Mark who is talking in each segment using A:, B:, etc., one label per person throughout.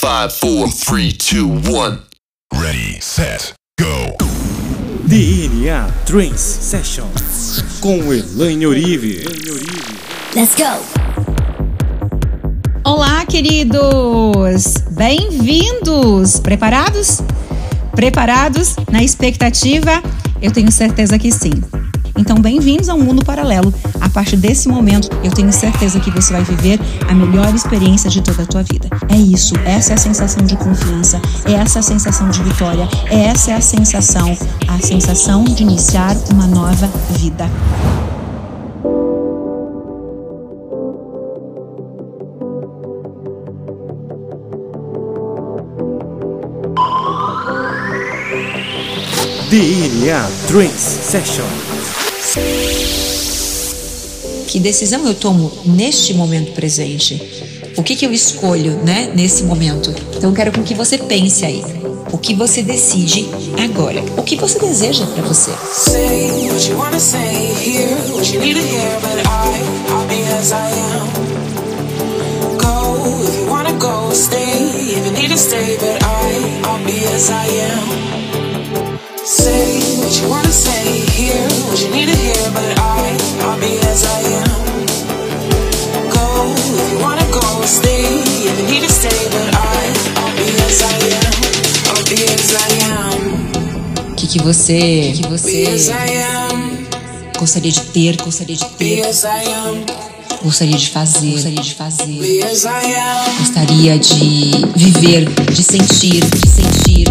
A: Five, four, three, two, one.
B: Ready, set, go.
C: DNA Trance Session com Elaine Orive.
D: Let's go!
E: Olá, queridos! Bem-vindos! Preparados? Preparados? Na expectativa? Eu tenho certeza que sim. Então, bem-vindos ao mundo paralelo. A partir desse momento, eu tenho certeza que você vai viver a melhor experiência de toda a tua vida. É isso, essa é a sensação de confiança, é essa a sensação de vitória, é essa é a sensação, a sensação de iniciar uma nova vida.
C: DNA Trance Session.
E: Que decisão eu tomo neste momento presente? O que, que eu escolho, né, nesse momento? Então, eu quero com que você pense aí. O que você decide agora? O que você deseja para você?
F: Say what you wanna say, hear what you need to hear, but I'll be as I am. Go if you wanna go, stay if you need to stay, but I'll be as I am. Say what you wanna say,
E: que, você, que você gostaria de ter, gostaria de ter, gostaria de fazer, gostaria de fazer, gostaria de viver, de sentir, de sentir,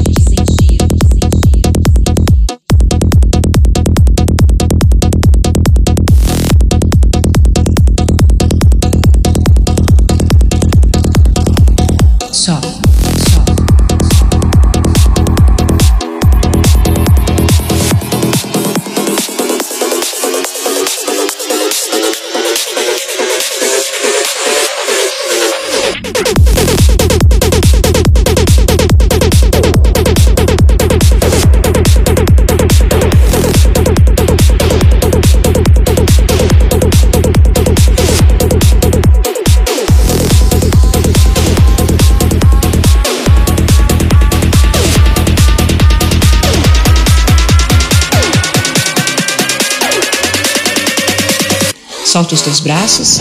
E: Solta os teus braços.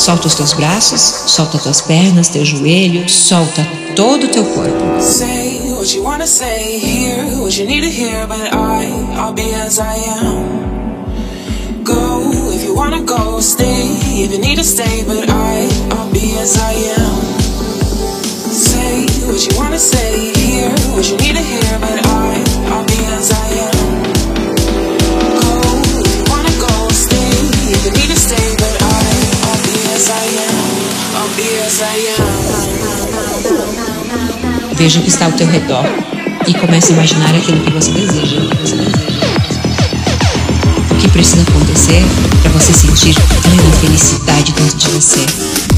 E: Solta os teus braços, solta tuas pernas, teu joelho, solta todo o teu corpo.
F: Say what you wanna say, hear what you need to hear, but I'll be as I am. Go if you wanna go, stay if you need to stay, but I'll be as I am. Say what you wanna say, hear what you need to hear, but I, I'll be as I am.
E: Veja o que está ao teu redor e comece a imaginar aquilo que você deseja. O que precisa acontecer para você sentir plena felicidade dentro de você?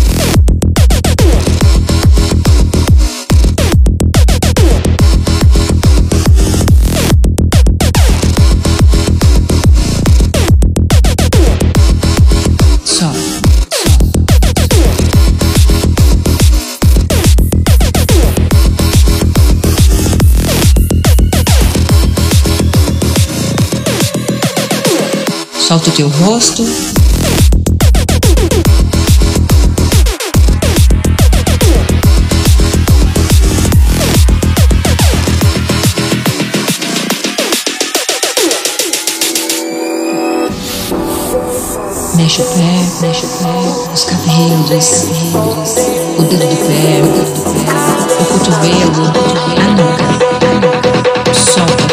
E: Teu rosto. Mexe o pé, mexe o pé, os cabelos, cabelos, o dedo do pé, o dedo do pé, o cotovelo, a nuca. Solta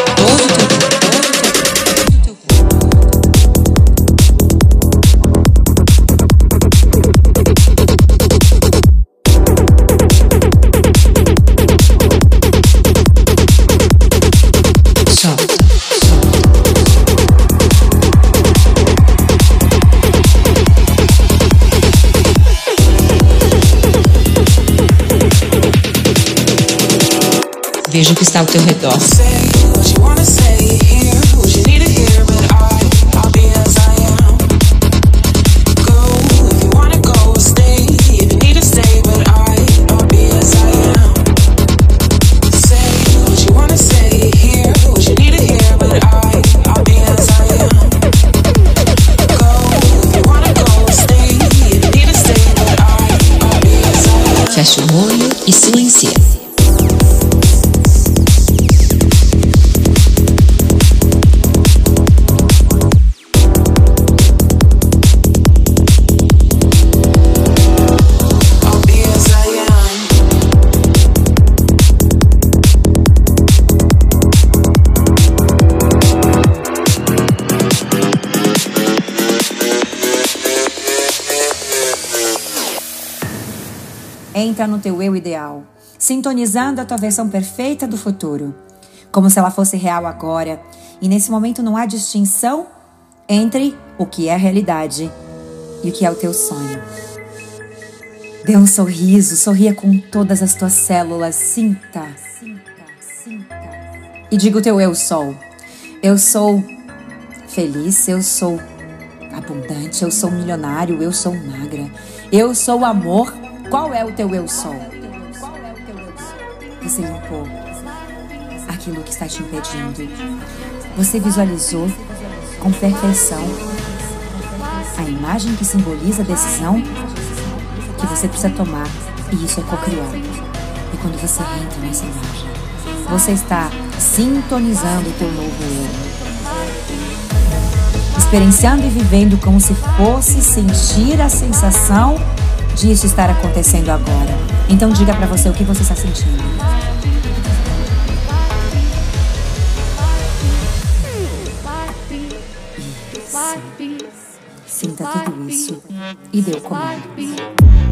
E: Veja o que está ao teu redor. Entra no teu eu ideal, sintonizando a tua versão perfeita do futuro, como se ela fosse real agora. E nesse momento não há distinção entre o que é realidade e o que é o teu sonho. Dê um sorriso, sorria com todas as tuas células, sinta. E diga o teu eu sou. Eu sou feliz, eu sou abundante, eu sou milionário, eu sou magra, eu sou amor. Qual é o teu eu sou? Você limpou aquilo que está te impedindo. Você visualizou com perfeição a imagem que simboliza a decisão que você precisa tomar. E isso é co-criar. E quando você entra nessa imagem, você está sintonizando o teu novo eu experienciando e vivendo como se fosse sentir a sensação disso estar acontecendo agora. Então diga pra você o que você está sentindo. Sinta tudo isso e dê o comando.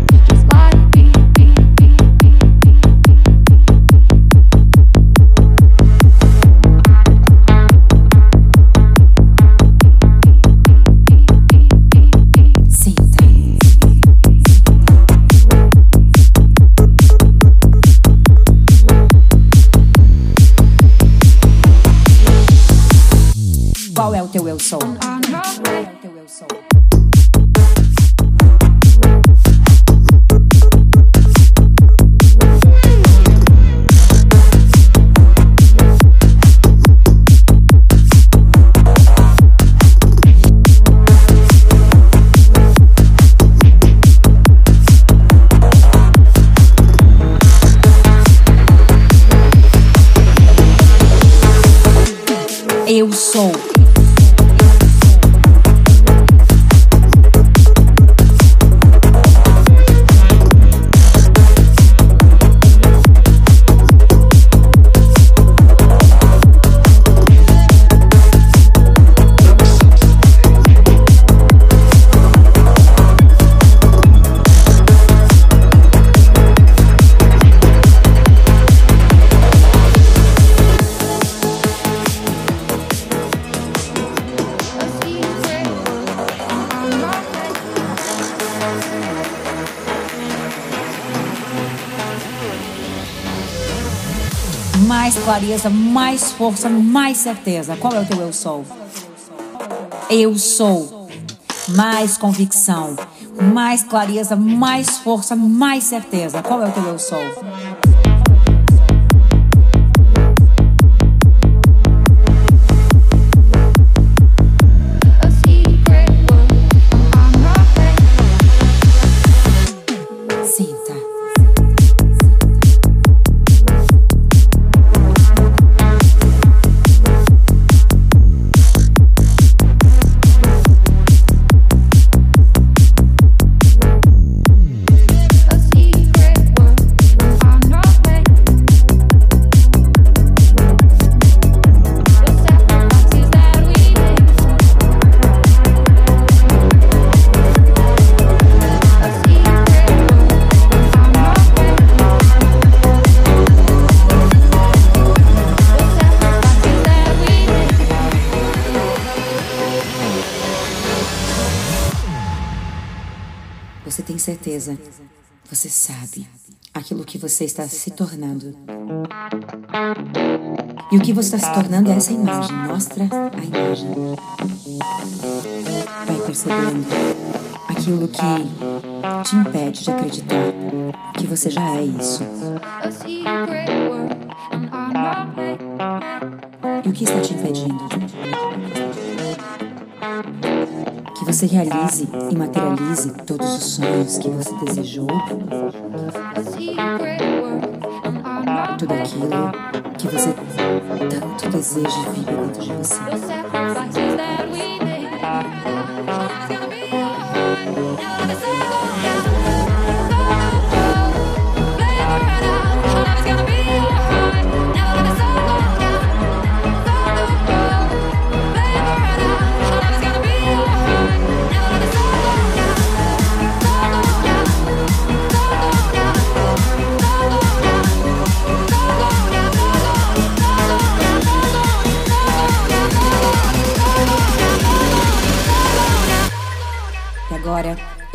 E: Mais clareza, mais força, mais certeza. Qual é o teu eu sou? Eu sou. Mais convicção, mais clareza, mais força, mais certeza. Qual é o teu eu sou? Certeza. Você sabe aquilo que você está se tornando. E o que você está se tornando é essa imagem. Mostra a imagem. Vai percebendo aquilo que te impede de acreditar que você já é isso. E o que está te impedindo? Você realize e materialize todos os sonhos que você desejou. Tudo aquilo que você tanto deseja vive dentro de você.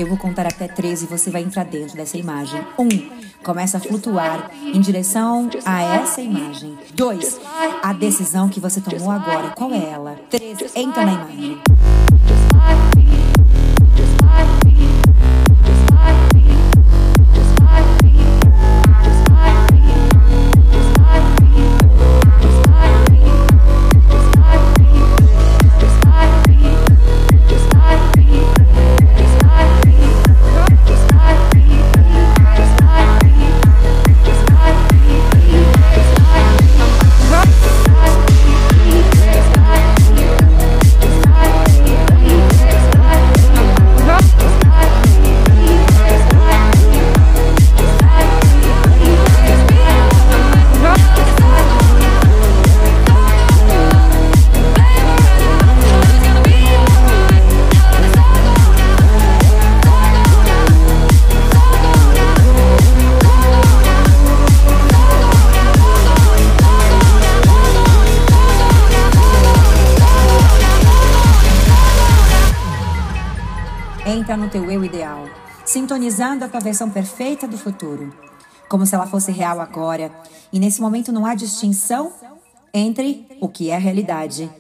E: Eu vou contar até 13 e você vai entrar dentro dessa imagem. Um, começa a flutuar em direção a essa imagem. Dois, a decisão que você tomou agora. Qual é ela? Três, entra na imagem. Entra no teu eu ideal, sintonizando a tua versão perfeita do futuro, como se ela fosse real agora. E nesse momento não há distinção entre o que é realidade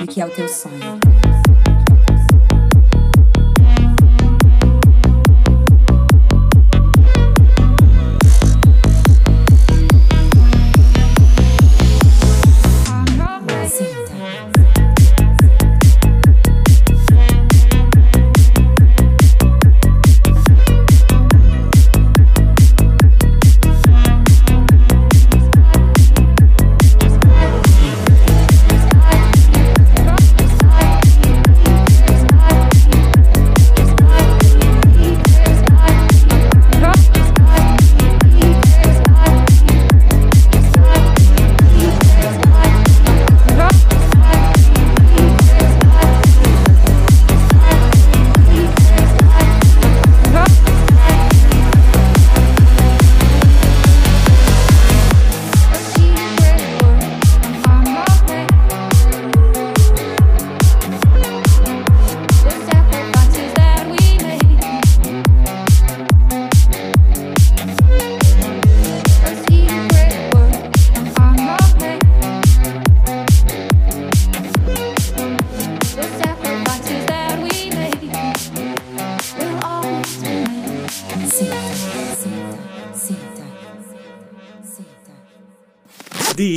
E: e o que é o teu sonho.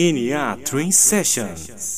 C: DNA Train Sessions.